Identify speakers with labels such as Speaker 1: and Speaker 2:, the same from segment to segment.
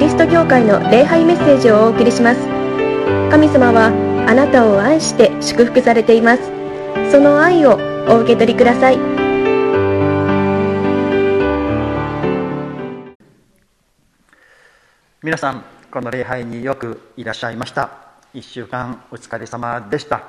Speaker 1: リスト教会の礼拝メッセージをお送りします。神様はあなたを愛して祝福されています。その愛をお受け取りください。
Speaker 2: 皆さんこの礼拝によくいらっしゃいました。1週間お疲れ様でした。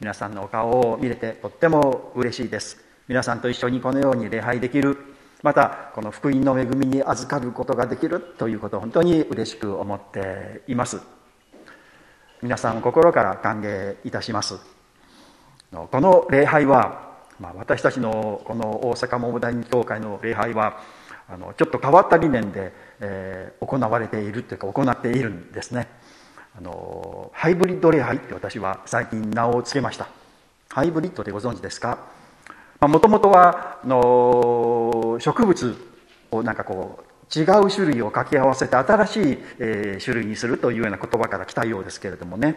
Speaker 2: 皆さんのお顔を見れてとっても嬉しいです。皆さんと一緒にこのように礼拝できるまたこの福音の恵みに預かることができるということを本当に嬉しく思っています。皆さん心から歓迎いたします。この礼拝は、まあ、私たちのこの大阪桃谷教会の礼拝はあのちょっと変わった理念で、えー、行われているというか行っているんですね。あのハイブリッド礼拝って私は最近名を付けました。ハイブリッドでご存知ですか？もともとはの植物をなんかこう違う種類を掛け合わせて新しい、えー、種類にするというような言葉から来たようですけれどもね。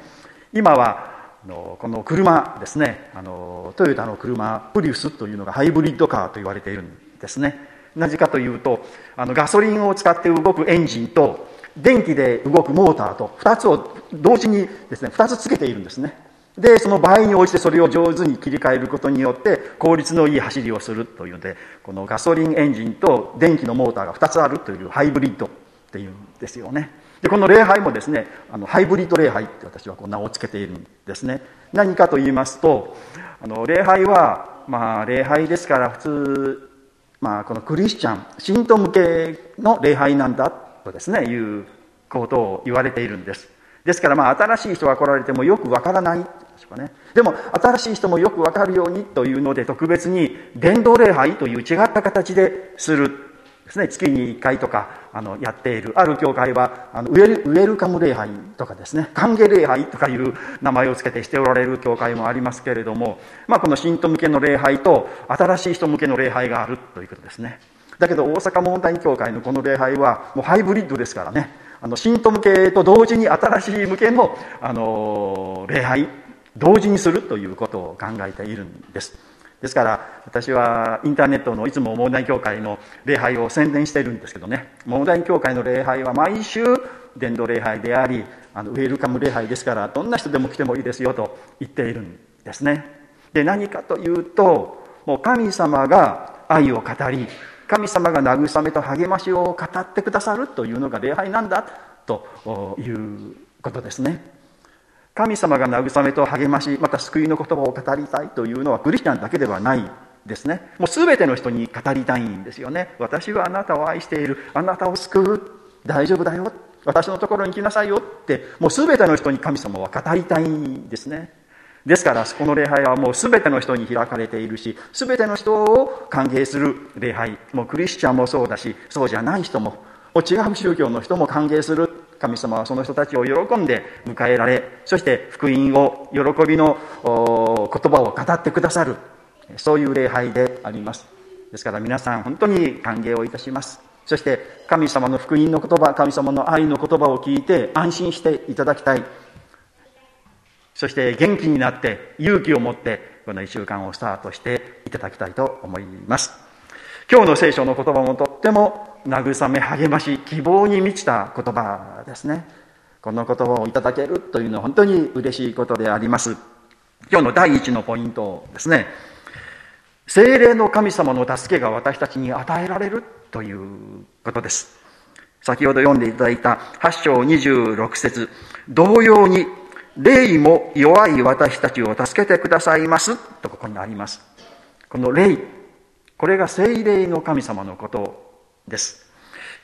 Speaker 2: 今はのこの車ですね。あのトヨタの車プリウスというのがハイブリッドカーと言われているんですね。なぜかというとあのガソリンを使って動くエンジンと電気で動くモーターと2つを同時にですね2つつけているんですね。でその場合に応じてそれを上手に切り替えることによって効率のいい走りをするというのでこのガソリンエンジンと電気のモーターが2つあるというハイブリッドっていうんですよね。でこの礼拝もですねあのハイブリッド礼拝って私はこう名を付けているんですね。何かと言いますとあの礼拝はまあ礼拝ですから普通、まあ、このクリスチャン信徒向けの礼拝なんだとですねいうことを言われているんです。ですからまあ新しい人が来られてもよくわからないでしょうかね。でも新しい人もよくわかるようにというので特別に伝道礼拝という違った形でするですね。月に1回とかあのやっている。ある教会はあのウェルウェルカム礼拝とかですね。歓迎礼拝とかいう名前を付けてしておられる教会もありますけれども、まあ、この信徒向けの礼拝と新しい人向けの礼拝があるということですね。だけど大阪問題協会のこの礼拝はもうハイブリッドですからね。あの信徒向けと同時に新しい向けのあの礼拝同時にするということを考えているんです。ですから私はインターネットのいつも問題協会の礼拝を宣伝しているんですけどね。問題協会の礼拝は毎週伝道礼拝でありあのウェルカム礼拝ですからどんな人でも来てもいいですよと言っているんですね。で何かというともう神様が愛を語り神様が慰めと励ましを語ってくださるというのが礼拝なんだということですね。神様が慰めと励ましまた救いの言葉を語りたいというのはクリスチャンだけではないですね。もう全ての人に語りたいんですよね。私はあなたを愛している。あなたを救う。大丈夫だよ。私のところに来なさいよって。もう全ての人に神様は語りたいんですね。ですからこの礼拝はもう全ての人に開かれているし全ての人を歓迎する礼拝。もうクリスチャンもそうだしそうじゃない人ももう違う宗教の人も歓迎する。神様はその人たちを喜んで迎えられそして福音を喜びの言葉を語ってくださる。そういう礼拝であります。ですから皆さん本当に歓迎をいたします。そして神様の福音の言葉神様の愛の言葉を聞いて安心していただきたい。そして元気になって勇気を持ってこの1週間をスタートしていただきたいと思います。今日の聖書の言葉もとっても慰め励まし希望に満ちた言葉ですね。この言葉をいただけるというのは本当に嬉しいことであります。今日の第一のポイントですね。精霊の神様の助けが私たちに与えられるということです。先ほど読んでいただいた8章26節。同様に霊も弱い私たちを助けてくださいます。とここにあります。この霊これが聖霊の神様のことです。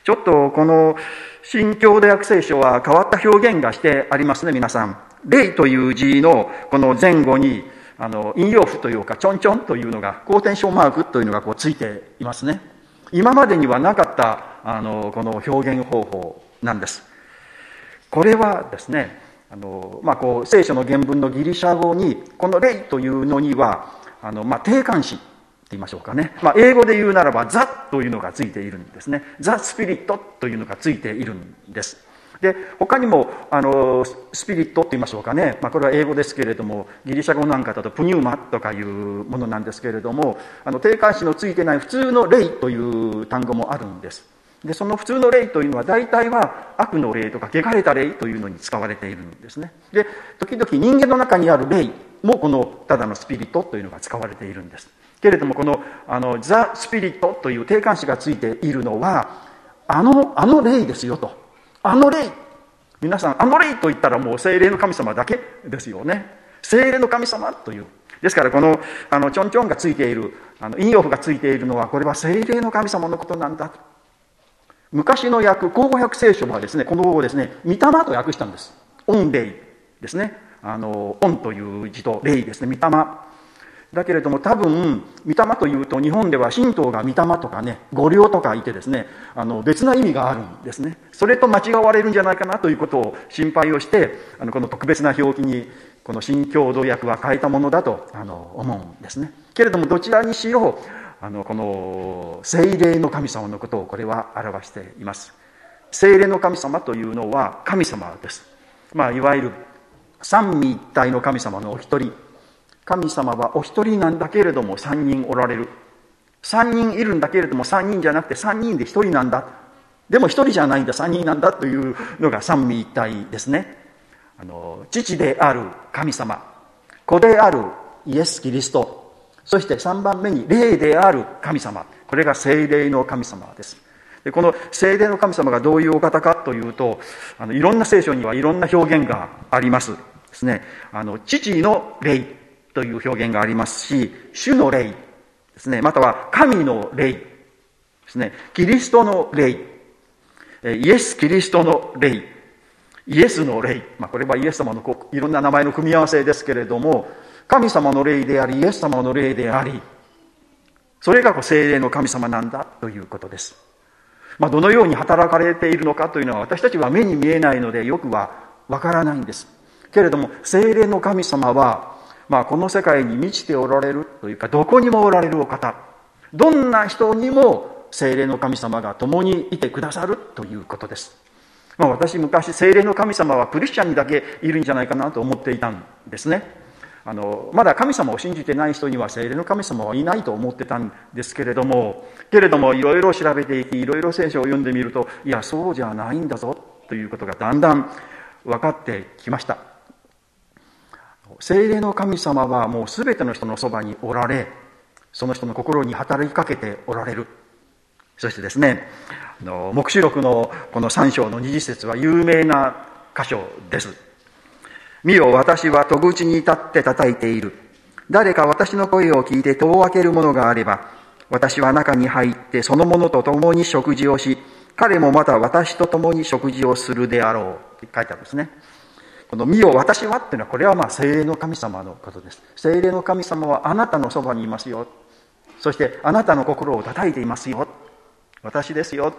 Speaker 2: ちょっとこの新教大学聖書は変わった表現がしてありますね皆さん。霊という字のこの前後にあの引用符というかちょんちょんというのが好転症マークというのがこうついていますね。今までにはなかったあのこの表現方法なんです。これはですねあの、まあ、こう聖書の原文のギリシャ語にこの「霊」というのにはあの、まあ、定冠詞言いましょうかね、まあ、英語で言うならば「ザ」というのがついているんですね「ザ・スピリット」というのがついているんです。で他にもあのスピリットと言いましょうかね、まあ、これは英語ですけれどもギリシャ語なんかだとプニューマとかいうものなんですけれどもあの定冠詞のついてない普通の「霊」という単語もあるんです。でその普通の霊というのは大体は悪の霊とか汚れた霊というのに使われているんですね。で時々人間の中にある霊もこのただのスピリットというのが使われているんです。けれどもこのあのザ・スピリットという定冠詞がついているのはあのあの霊ですよと。あの霊。皆さんあの霊と言ったらもう精霊の神様だけですよね。精霊の神様という。ですからこのあのちょんちょんがついているあの引用符がついているのはこれは精霊の神様のことなんだ。昔の訳口語訳聖書はですねこの語をですね御霊と訳したんです。御霊ですね。あの御という字と霊ですね。御霊。だけれども多分御霊というと日本では神道が御霊とかね御霊とかいてですねあの別な意味があるんですね。それと間違われるんじゃないかなということを心配をしてあのこの特別な表記にこの新共同訳は変えたものだとあの思うんですね。けれどもどちらにしろあのこの精霊の神様のことをこれは表しています。精霊の神様というのは神様です。まあいわゆる三位一体の神様のお一人。神様はお一人なんだけれども三人おられる。三人いるんだけれども三人じゃなくて三人で一人なんだ。でも一人じゃないんだ。三人なんだというのが三位一体ですね。あの父である神様。子であるイエス・キリスト。そして3番目に霊である神様。これが精霊の神様です。でこの精霊の神様がどういうお方かというとあのいろんな聖書にはいろんな表現があります。ですね。あの父の霊。という表現がありますし主の霊ですねまたは神の霊ですねキリストの霊イエス・キリストの霊イエスの霊、まあ、これはイエス様のこいろんな名前の組み合わせですけれども神様の霊でありイエス様の霊でありそれが精霊の神様なんだということです、まあ、どのように働かれているのかというのは私たちは目に見えないのでよくはわからないんです。けれども精霊の神様は、まあ、この世界に満ちておられるというかどこにもおられるお方。どんな人にも精霊の神様が共にいてくださるということです、まあ、私昔精霊の神様はクリスチャンにだけいるんじゃないかなと思っていたんですね。あのまだ神様を信じてない人には精霊の神様はいないと思ってたんですけれどもけれどもいろいろ調べていきいろいろ聖書を読んでみるといやそうじゃないんだぞということがだんだん分かってきました。精霊の神様はもう全ての人のそばにおられその人の心に働きかけておられるそしてですねあの黙示録のこの3章の二次節は有名な箇所です見よ、私は戸口に立って叩いている。誰か私の声を聞いて戸を開けるものがあれば、私は中に入ってその者と共に食事をし、彼もまた私と共に食事をするであろう。って書いてあるんですね。この見よ私はっていうのはこれはまあ精霊の神様のことです。精霊の神様はあなたのそばにいますよ。そしてあなたの心を叩いていますよ。私ですよ。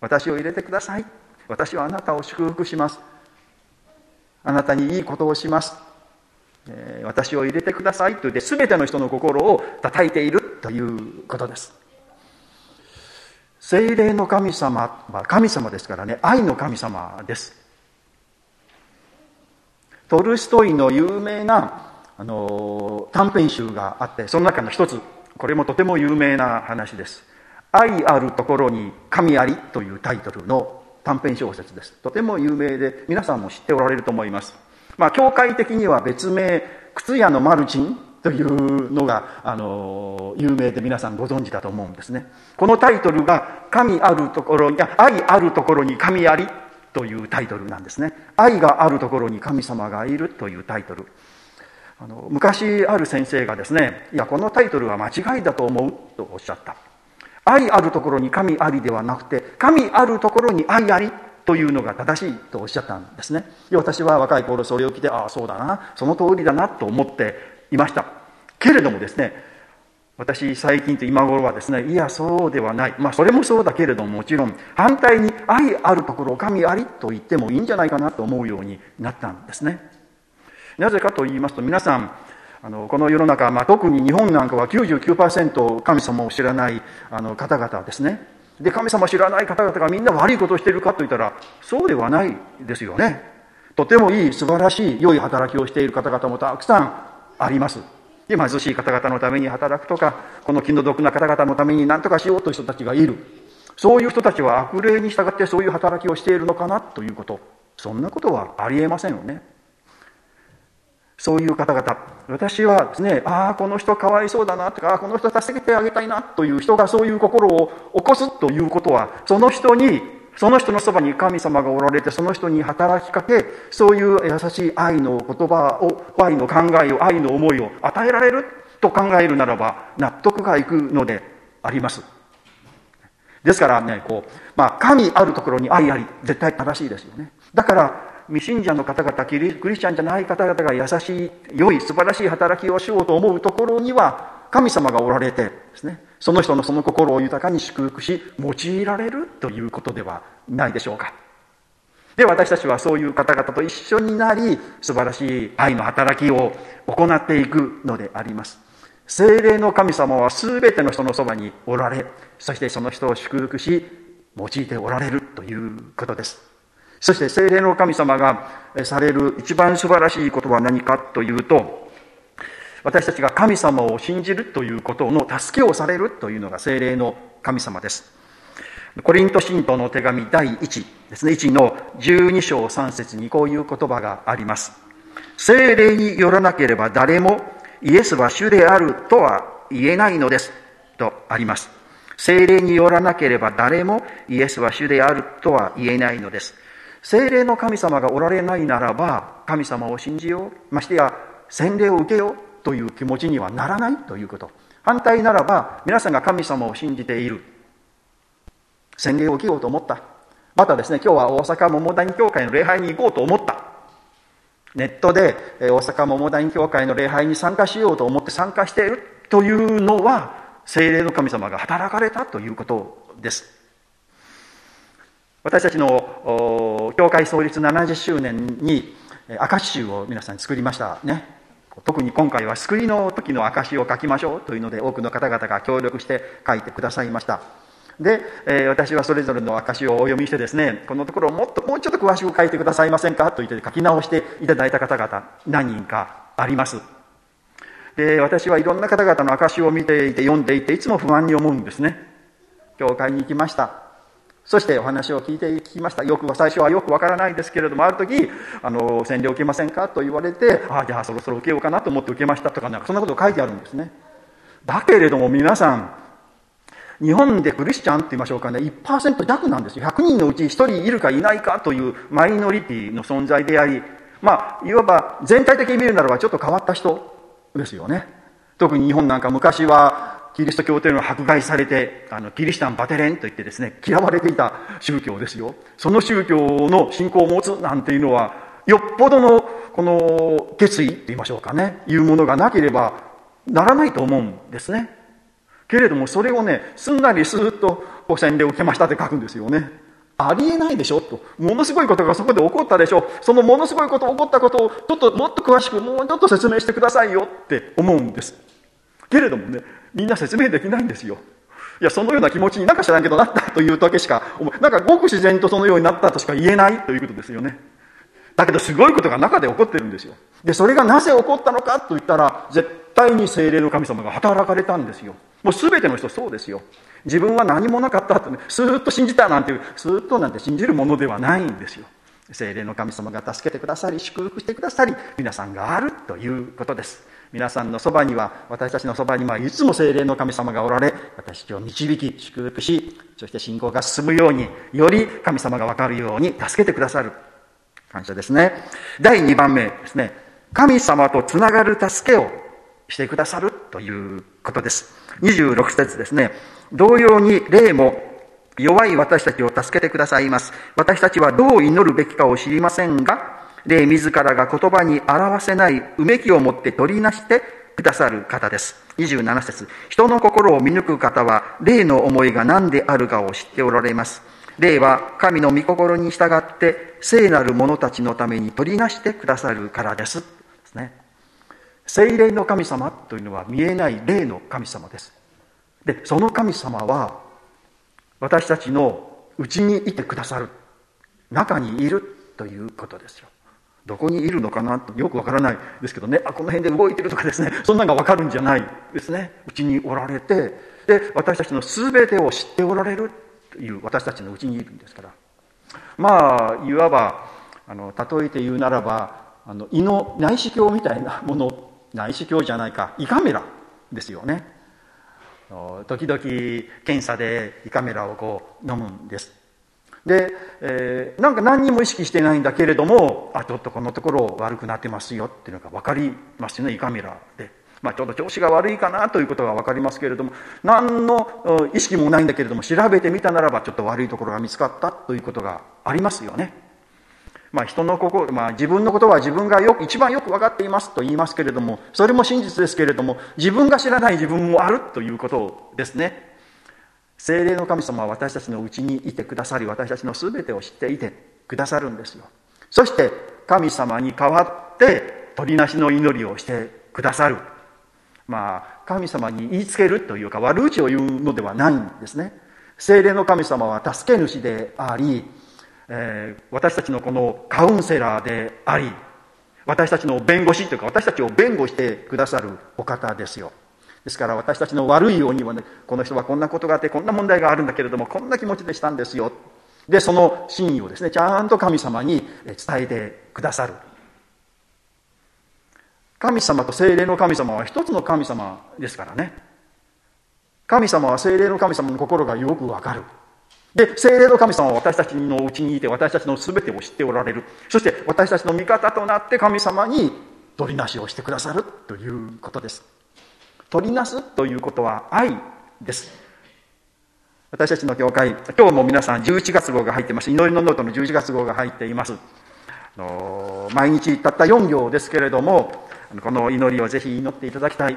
Speaker 2: 私を入れてください。私はあなたを祝福します。あなたにいいことをします。え私を入れてくださいと言って全ての人の心を叩いているということです。精霊の神様は神様ですからね、愛の神様です。トルストイの有名なあの短編集があって、その中の一つ、これもとても有名な話です。愛あるところに神ありというタイトルの短編小説です。とても有名で、皆さんも知っておられると思います。まあ、教会的には別名、靴屋のマルチンというのが、あの、有名で皆さんご存知だと思うんですね。このタイトルが、神あるところに、愛あるところに神ありというタイトルなんですね。愛があるところに神様がいるというタイトル。あの昔ある先生がですね、いや、このタイトルは間違いだと思うとおっしゃった。愛あるところに神ありではなくて、神あるところに愛ありというのが正しいとおっしゃったんですね。私は若い頃それを聞いて、ああ、そうだな、その通りだなと思っていました。けれどもですね、私最近と今頃はですね、いや、そうではない。まあ、それもそうだけれども、もちろん、反対に愛あるところ神ありと言ってもいいんじゃないかなと思うようになったんですね。なぜかと言いますと、皆さん、あのこの世の中、まあ、特に日本なんかは99%神様を知らないあの方々ですねで神様知らない方々がみんな悪いことをしているかといったらそうではないですよねとてもいい素晴らしい良い働きをしている方々もたくさんあります貧しい方々のために働くとかこの気の毒な方々のために何とかしようという人たちがいる。そういう人たちは悪霊に従ってそういう働きをしているのかなということ。そんなことはありえませんよね。そういう方々。私はですねああこの人かわいそうだなとかあこの人助けてあげたいなという人がそういう心を起こすということはその人にその人のそばに神様がおられてその人に働きかけそういう優しい愛の言葉を愛の考えを愛の思いを与えられると考えるならば納得がいくのであります。ですからねこう、まあ、神あるところに愛あり絶対正しいですよね。だから未信者の方々キリクリスチャンじゃない方々が優しい良い素晴らしい働きをしようと思うところには神様がおられてですね。その人のその心を豊かに祝福し用いられるということではないでしょうか。で私たちはそういう方々と一緒になり素晴らしい愛の働きを行っていくのであります。精霊の神様は全ての人のそばにおられそしてその人を祝福し用いておられるということです。そして精霊の神様がされる一番素晴らしいことは何かというと私たちが神様を信じるということの助けをされるというのが精霊の神様です。コリント信徒の手紙第1ですね。1の12章3節にこういう言葉があります。精霊によらなければ誰もイエスは主であるとは言えないのです。とあります。精霊によらなければ誰もイエスは主であるとは言えないのです。精霊の神様がおられないならば神様を信じよう。ましてや洗礼を受けよう。という気持ちにはならないということ。反対ならば皆さんが神様を信じている。洗礼を受けようと思った。またですね今日は大阪桃谷教会の礼拝に行こうと思った。ネットで大阪桃谷教会の礼拝に参加しようと思って参加しているというのは精霊の神様が働かれたということです。私たちの教会創立70周年に証集を皆さん作りましたね。特に今回は救いの時の証を書きましょうというので多くの方々が協力して書いてくださいました。で、えー、私はそれぞれの証をお読みしてですねこのところをもっともうちょっと詳しく書いてくださいませんかと言って書き直していただいた方々何人かあります。で私はいろんな方々の証を見ていて読んでいていつも不安に思うんですね。教会に行きました。そしてお話を聞いて聞きました。よく最初はよくわからないですけれども、ある時、あの、洗礼を受けませんかと言われて、ああ、じゃあそろそろ受けようかなと思って受けましたとか、なんかそんなこと書いてあるんですね。だけれども皆さん、日本でクリスチャンって言いましょうかね、1%弱なんですよ。100人のうち1人いるかいないかというマイノリティの存在であり、まあ、いわば全体的に見るならばちょっと変わった人ですよね。特に日本なんか昔はキリスト教というのは迫害されて、あの、キリシタンバテレンといってですね、嫌われていた宗教ですよ。その宗教の信仰を持つなんていうのは、よっぽどの、この、決意って言いましょうかね、いうものがなければならないと思うんですね。けれども、それをね、すんなりスーッと、ご洗礼を受けましたって書くんですよね。ありえないでしょと。ものすごいことがそこで起こったでしょそのものすごいこと起こったことを、ちょっともっと詳しく、もうちょっと説明してくださいよって思うんです。けれどもね、みんな説明できないんですよ。いや、そのような気持ちになんか知らんけどなったというだけしか、なんかごく自然とそのようになったとしか言えないということですよね。だけどすごいことが中で起こってるんですよ。で、それがなぜ起こったのかと言ったら、絶対に精霊の神様が働かれたんですよ。もう全ての人そうですよ。自分は何もなかったとね、スーッと信じたなんていう、スーッとなんて信じるものではないんですよ。精霊の神様が助けてくださり、祝福してくださり、皆さんがあるということです。皆さんのそばには私たちのそばにはいつも精霊の神様がおられ私たちを導き祝福しそして信仰が進むようにより神様が分かるように助けてくださる。感謝ですね。第2番目ですね。神様とつながる助けをしてくださるということです。26節ですね。同様に霊も弱い私たちを助けてくださいます。私たちはどう祈るべきかを知りませんが霊自らが言葉に表せないうめきを持って取りなしてくださる方です。27節人の心を見抜く方は、霊の思いが何であるかを知っておられます。霊は神の御心に従って聖なる者たちのために取りなしてくださるからです。ですね。聖霊の神様というのは見えない霊の神様です。で、その神様は私たちのうちにいてくださる。中にいるということですよ。どこにいるのかなとよくわからない。ですけどねあこの辺で動いてるとかですねそんなのがわかるんじゃないですね。うちにおられてで私たちの全てを知っておられるという私たちのうちにいるんですから。まあいわばあの例えて言うならばあの胃の内視鏡みたいなもの内視鏡じゃないか胃カメラですよね。時々検査で胃カメラをこう飲むんです。で、えー、なんか何にも意識してないんだけれどもあちょっとこのところ悪くなってますよっていうのが分かりますよね胃カメラで、まあ、ちょっと調子が悪いかなということが分かりますけれども何の意識もないんだけれども調べてみたならばちょっと悪いところが見つかったということがありますよね。まあ、人の心、まあ、自分のことは自分がよく一番よく分かっていますと言いますけれどもそれも真実ですけれども自分が知らない自分もあるということですね。精霊の神様は私たちのうちにいてくださり私たちの全てを知っていてくださるんですよ。そして神様に代わって取りなしの祈りをしてくださる。まあ神様に言いつけるというか悪口を言うのではないんですね。精霊の神様は助け主でありえー、私たちのこのカウンセラーであり私たちの弁護士というか私たちを弁護してくださるお方ですよ。ですから私たちの悪いようにはねこの人はこんなことがあってこんな問題があるんだけれどもこんな気持ちでしたんですよでその真意をですねちゃんと神様に伝えてくださる神様と精霊の神様は一つの神様ですからね神様は精霊の神様の心がよくわかるで、精霊の神様は私たちのうちにいて、私たちの全てを知っておられる。そして私たちの味方となって神様に取りなしをしてくださるということです。取りなすということは愛です。私たちの教会、今日も皆さん11月号が入ってます。祈りのノートの11月号が入っています。あの毎日たった4行ですけれども、この祈りをぜひ祈っていただきたい。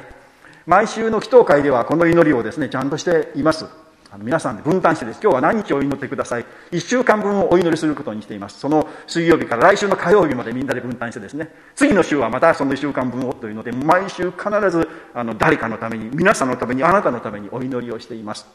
Speaker 2: 毎週の祈祷会ではこの祈りをですね、ちゃんとしています。あの皆さんで分担してです。今日は何日お祈ってください。1週間分をお祈りすることにしています。その水曜日から来週の火曜日までみんなで分担してですね、次の週はまたその1週間分をというので、毎週必ずあの誰かのために、皆さんのために、あなたのためにお祈りをしています。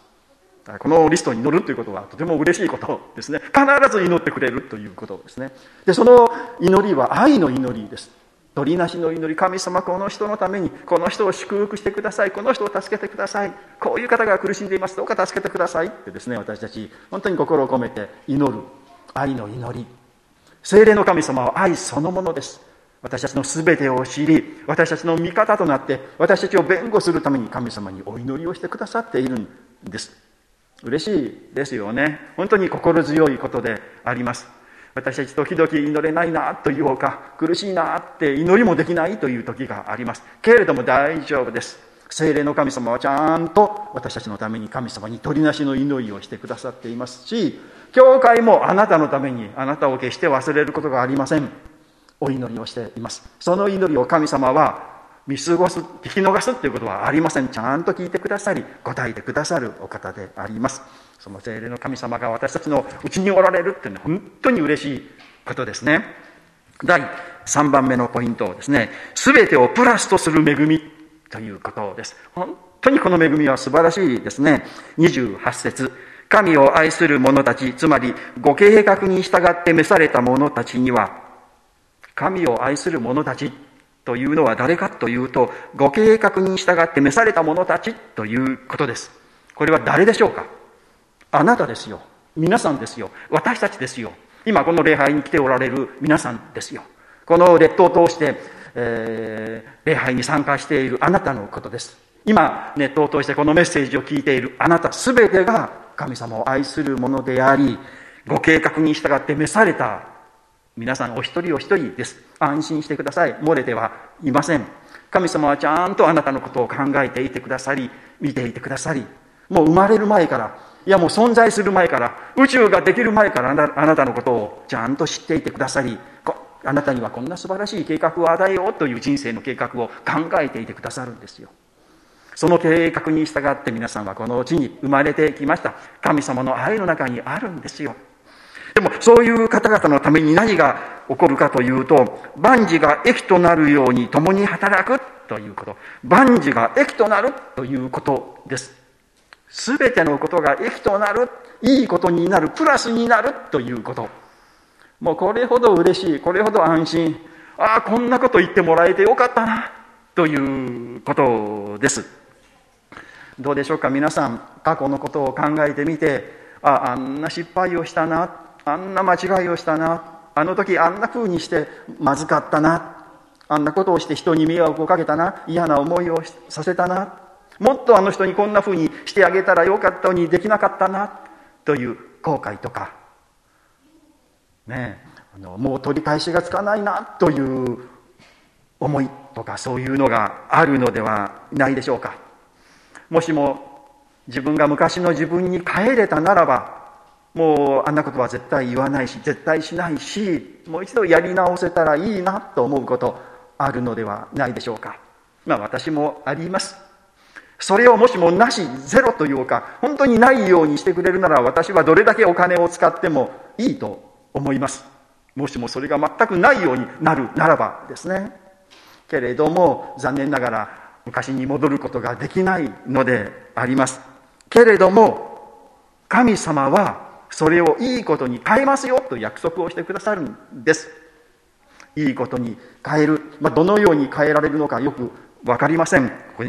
Speaker 2: このリストに乗るということはとても嬉しいことですね。必ず祈ってくれるということですね。で、その祈りは愛の祈りです。取りなしの祈り神様この人のためにこの人を祝福してくださいこの人を助けてくださいこういう方が苦しんでいますどうか助けてくださいってですね私たち本当に心を込めて祈る愛の祈り。精霊の神様は愛そのものです。私たちの全てを知り私たちの味方となって私たちを弁護するために神様にお祈りをしてくださっているんです。嬉しいですよね。本当に心強いことであります。私たち時々祈れないなというか苦しいなって祈りもできないという時があります。けれども大丈夫です。精霊の神様はちゃんと私たちのために神様に取りなしの祈りをしてくださっていますし教会もあなたのためにあなたを決して忘れることがありません。お祈りをしています。その祈りを神様は見過ごす聞き逃すということはありませんちゃんと聞いてくださり答えてくださるお方でありますその精霊の神様が私たちのうちにおられるっていうのは本当に嬉しいことですね。第3番目のポイントですね。すべてをプラスとする恵みということです。本当にこの恵みは素晴らしいですね。28節神を愛する者たち、つまりご計画に従って召された者たちには、神を愛する者たちというのは誰かというと、ご計画に従って召された者たちということです。これは誰でしょうか？あなたですよ。皆さんですよ。私たちですよ。今この礼拝に来ておられる皆さんですよ。この列島を通して、えー、礼拝に参加しているあなたのことです。今、ネットを通してこのメッセージを聞いているあなたすべてが神様を愛するものであり、ご計画に従って召された皆さんお一人お一人です。安心してください。漏れてはいません。神様はちゃんとあなたのことを考えていてくださり、見ていてくださり、もう生まれる前からいやもう存在する前から宇宙ができる前からあなたのことをちゃんと知っていてくださりあなたにはこんな素晴らしい計画を与えようという人生の計画を考えていてくださるんですよその計画に従って皆さんはこの地に生まれてきました神様の愛の中にあるんですよでもそういう方々のために何が起こるかというと万事が益となるように共に働くということ万事が益となるということですすべてのことが益となる、いいことになる、プラスになるということ。もうこれほど嬉しい、これほど安心。ああ、こんなこと言ってもらえてよかったな、ということです。どうでしょうか皆さん、過去のことを考えてみて、ああんな失敗をしたなあんな間違いをしたな。あの時あんな風にしてまずかったな。あんなことをして人に迷惑をかけたな。嫌な思いをさせたな。もっとあの人にこんな風にしてあげたらよかったのにできなかったな。という後悔とか。ねあのもう取り返しがつかないな。という思いとかそういうのがあるのではないでしょうか。もしも自分が昔の自分に帰れたならばもうあんなことは絶対言わないし絶対しないしもう一度やり直せたらいいなと思うことあるのではないでしょうか。まあ私もあります。それをもしもなしゼロというか本当にないようにしてくれるなら私はどれだけお金を使ってもいいと思います。もしもそれが全くないようになるならばですね。けれども残念ながら昔に戻ることができないのであります。けれども神様はそれをいいことに変えますよと約束をしてくださるんです。いいことに変える、まあ、どのように変えられるのかよく分かりません。こ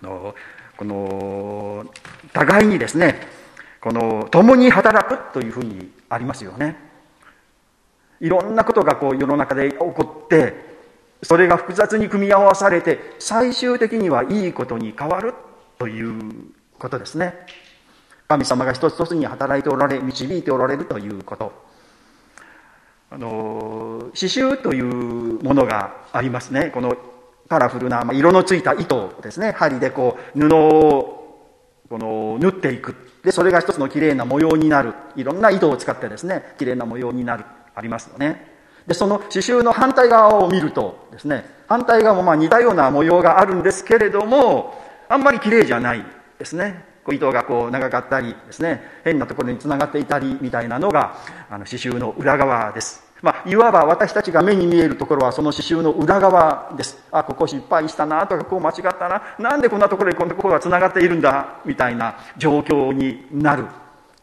Speaker 2: のこの互いにですねこの共に働くというふうにありますよね。いろんなことがこう世の中で起こってそれが複雑に組み合わされて最終的にはいいことに変わるということですね。神様が一つ一つに働いておられ導いておられるということ。あの刺繍というものがありますね。このカラフルな、ま、色のついた糸ですね。針でこう布をこの縫っていく。でそれが一つのきれいな模様になる。いろんな糸を使ってですねきれいな模様になる。ありますよね。でその刺繍の反対側を見るとですね反対側もまあ似たような模様があるんですけれどもあんまり綺麗じゃないですね。糸がこう長かったりですね変なところにつながっていたりみたいなのがあの刺繍の裏側ですまあ、いわば私たちが目に見えるところはその刺繍の裏側です。あ、ここ失敗したなとか、こう間違ったな。なんでこんなところにこんなところが繋がっているんだみたいな状況になる。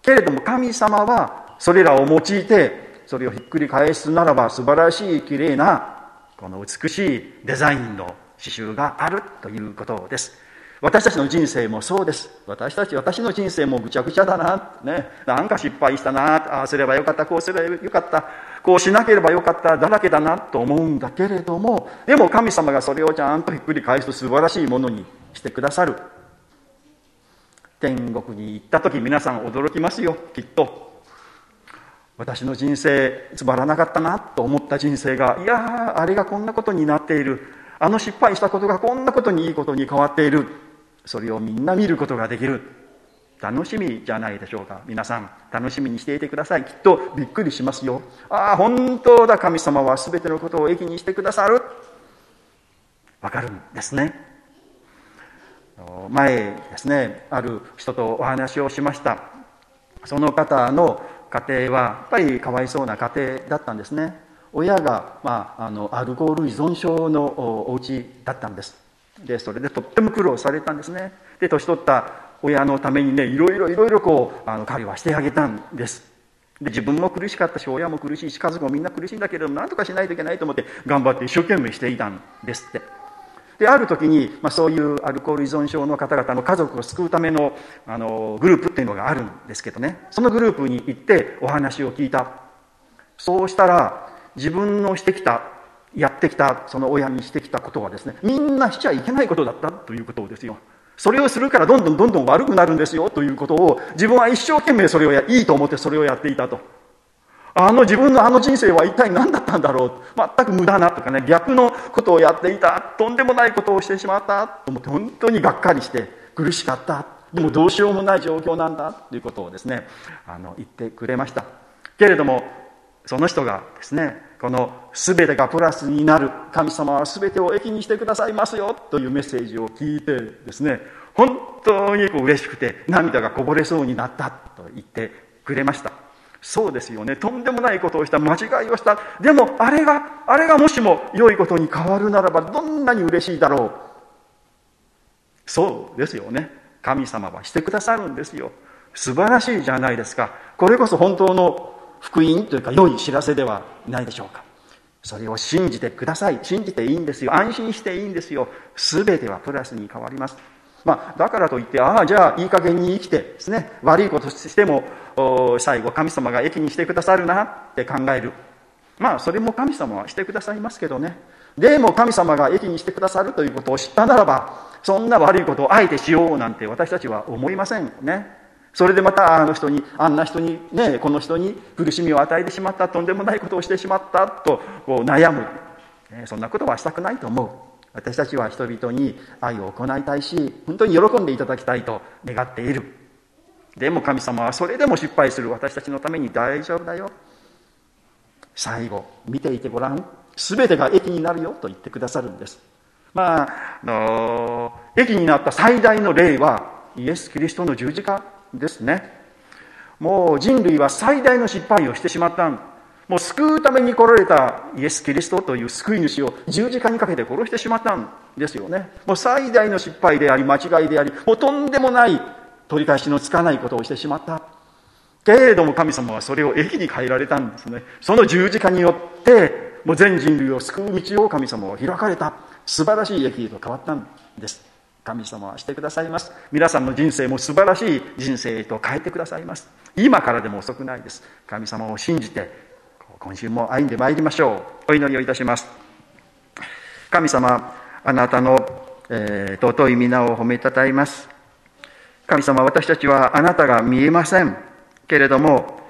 Speaker 2: けれども神様はそれらを用いて、それをひっくり返すならば素晴らしい綺麗な、この美しいデザインの刺繍があるということです。私たちの人生もそうです。私たち、私の人生もぐちゃぐちゃだな、ね。なんか失敗したな、ああすればよかった、こうすればよかった、こうしなければよかっただらけだなと思うんだけれども、でも神様がそれをちゃんとひっくり返すと素晴らしいものにしてくださる。天国に行った時皆さん驚きますよ、きっと。私の人生つまらなかったなと思った人生が、いや、あれがこんなことになっている。あの失敗したことがこんなことにいいことに変わっている。それをみんな見ることができる。楽しみじゃないでしょうか。皆さん楽しみにしていてください。きっとびっくりしますよ。ああ本当だ。神様は全てのことを益にしてくださる。わかるんですね。前ですねある人とお話をしました。その方の家庭はやっぱりかわいそうな家庭だったんですね。親が、まあ、あのアルコール依存症のお家だったんです。でそれでとっても苦労されたんですね。で年取った親のためにねいろいろいろいろこうあの彼はしてあげたんです。で自分も苦しかったし親も苦しいし家族もみんな苦しいんだけれども何とかしないといけないと思って頑張って一生懸命していたんですって。である時に、まあ、そういうアルコール依存症の方々の家族を救うためのあのグループっていうのがあるんですけどね。そのグループに行ってお話を聞いた。そうしたら自分のしてきたやってきたその親にしてきたことはですねみんなしちゃいけないことだったということですよ。それをするからどんどんどんどん悪くなるんですよということを自分は一生懸命それをやいいと思ってそれをやっていたと。あの自分のあの人生は一体何だったんだろう。全く無駄なとかね逆のことをやっていた。とんでもないことをしてしまったと思って本当にがっかりして苦しかった。でもどうしようもない状況なんだ。ということをですねあの言ってくれました。けれどもその人がですねこの全てがプラスになる。神様は全てを益にしてくださいますよ。というメッセージを聞いてですね本当にこう嬉しくて涙がこぼれそうになったと言ってくれました。そうですよね。とんでもないことをした。間違いをした。でもあれがあれがもしも良いことに変わるならばどんなに嬉しいだろう。そうですよね。神様はしてくださるんですよ。素晴らしいじゃないですか。これこそ本当の福音というか良い知らせではないでしょうかそれを信じてください信じていいんですよ安心していいんですよ全てはプラスに変わりますまあ、だからといって、ああ、じゃあいい加減に生きてですね、悪いことしても、最後神様が益にしてくださるなって考える。まあ、それも神様はしてくださいますけどね。でも神様が益にしてくださるということを知ったならば、そんな悪いことをあえてしようなんて私たちは思いませんね。それでまたあの人に、あんな人に、ね、この人に苦しみを与えてしまった、とんでもないことをしてしまったとこう悩む。そんなことはしたくないと思う。私たちは人々に愛を行いたいし、本当に喜んでいただきたいと願っている。でも神様はそれでも失敗する私たちのために大丈夫だよ。最後、見ていてごらん。すべてが益になるよと言ってくださるんです。まあ、あの益になった最大の例はイエス・キリストの十字架ですね。もう人類は最大の失敗をしてしまったもう救うために来られたイエス・キリストという救い主を十字架にかけて殺してしまったんですよね。もう最大の失敗であり、間違いであり、もうとんでもない取り返しのつかないことをしてしまった。けれども神様はそれを益に変えられたんですね。その十字架によって、もう全人類を救う道を神様は開かれた。素晴らしい益へと変わったんです。神様はしてくださいます。皆さんの人生も素晴らしい人生へと変えてくださいます。今からでも遅くないです。神様を信じて、今週も歩んでまいりましょう。お祈りをいたします。神様、あなたの、えー、尊い皆を褒めたたえます。神様、私たちはあなたが見えませんけれども、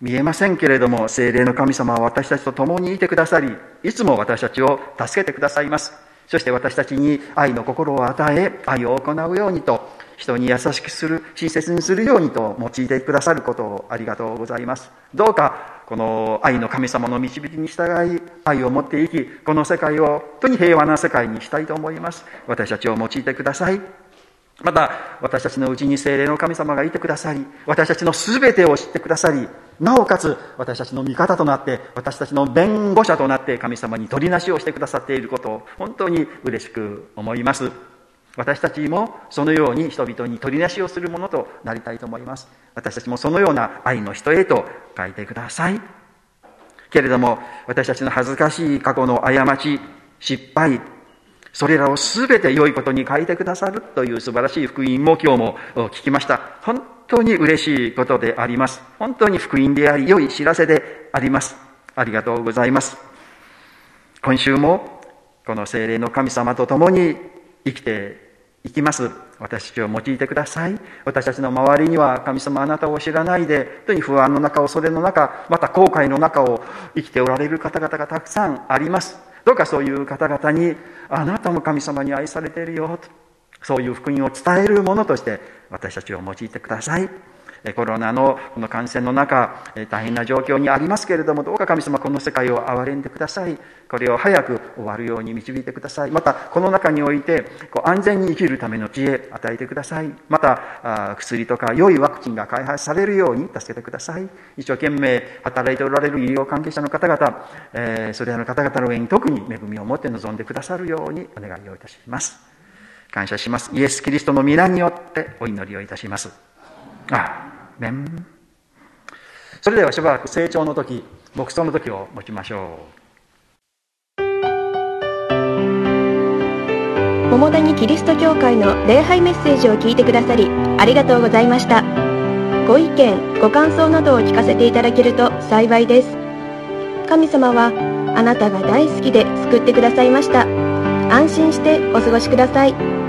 Speaker 2: 見えませんけれども、精霊の神様は私たちと共にいてくださり、いつも私たちを助けてくださいます。そして私たちに愛の心を与え、愛を行うようにと、人に優しくする、親切にするようにと用いてくださることをありがとうございます。どうか、この愛の神様の導きに従い、愛を持っていき、この世界を本当に平和な世界にしたいと思います。私たちを用いてください。また、私たちのうちに精霊の神様がいてくださり、私たちの全てを知ってくださり、なおかつ私たちの味方となって、私たちの弁護者となって神様に取りなしをしてくださっていることを本当に嬉しく思います。私たちもそのように人々に取りなしをするものとなりたいと思います。私たちもそのような愛の人へと書いてください。けれども、私たちの恥ずかしい過去の過ち、失敗、それらを全て良いことに変えてくださるという素晴らしい福音も今日も聞きました。本当に嬉しいことであります。本当に福音であり、良い知らせであります。ありがとうございます。今週もこの精霊の神様と共に生きていきます。私たちを用いてください。私たちの周りには神様あなたを知らないで、本当に不安の中、恐れの中、また後悔の中を生きておられる方々がたくさんあります。どうかそういう方々に、あなたも神様に愛されているよと、そういう福音を伝えるものとして私たちを用いてください。コロナのこの感染の中、大変な状況にありますけれども、どうか神様この世界を憐れんでください。これを早く終わるように導いてください。また、この中において、こう安全に生きるための知恵与えてください。また、薬とか良いワクチンが開発されるように助けてください。一生懸命働いておられる医療関係者の方々、えー、それらの方々の上に特に恵みを持って臨んでくださるようにお願いをいたします。感謝します。イエス・キリストの皆によってお祈りをいたします。ああメンそれではしばらく成長の時牧草の時を持ちましょう
Speaker 1: 桃谷キリスト教会の礼拝メッセージを聞いてくださりありがとうございましたご意見ご感想などを聞かせていただけると幸いです神様はあなたが大好きで救ってくださいました安心してお過ごしください。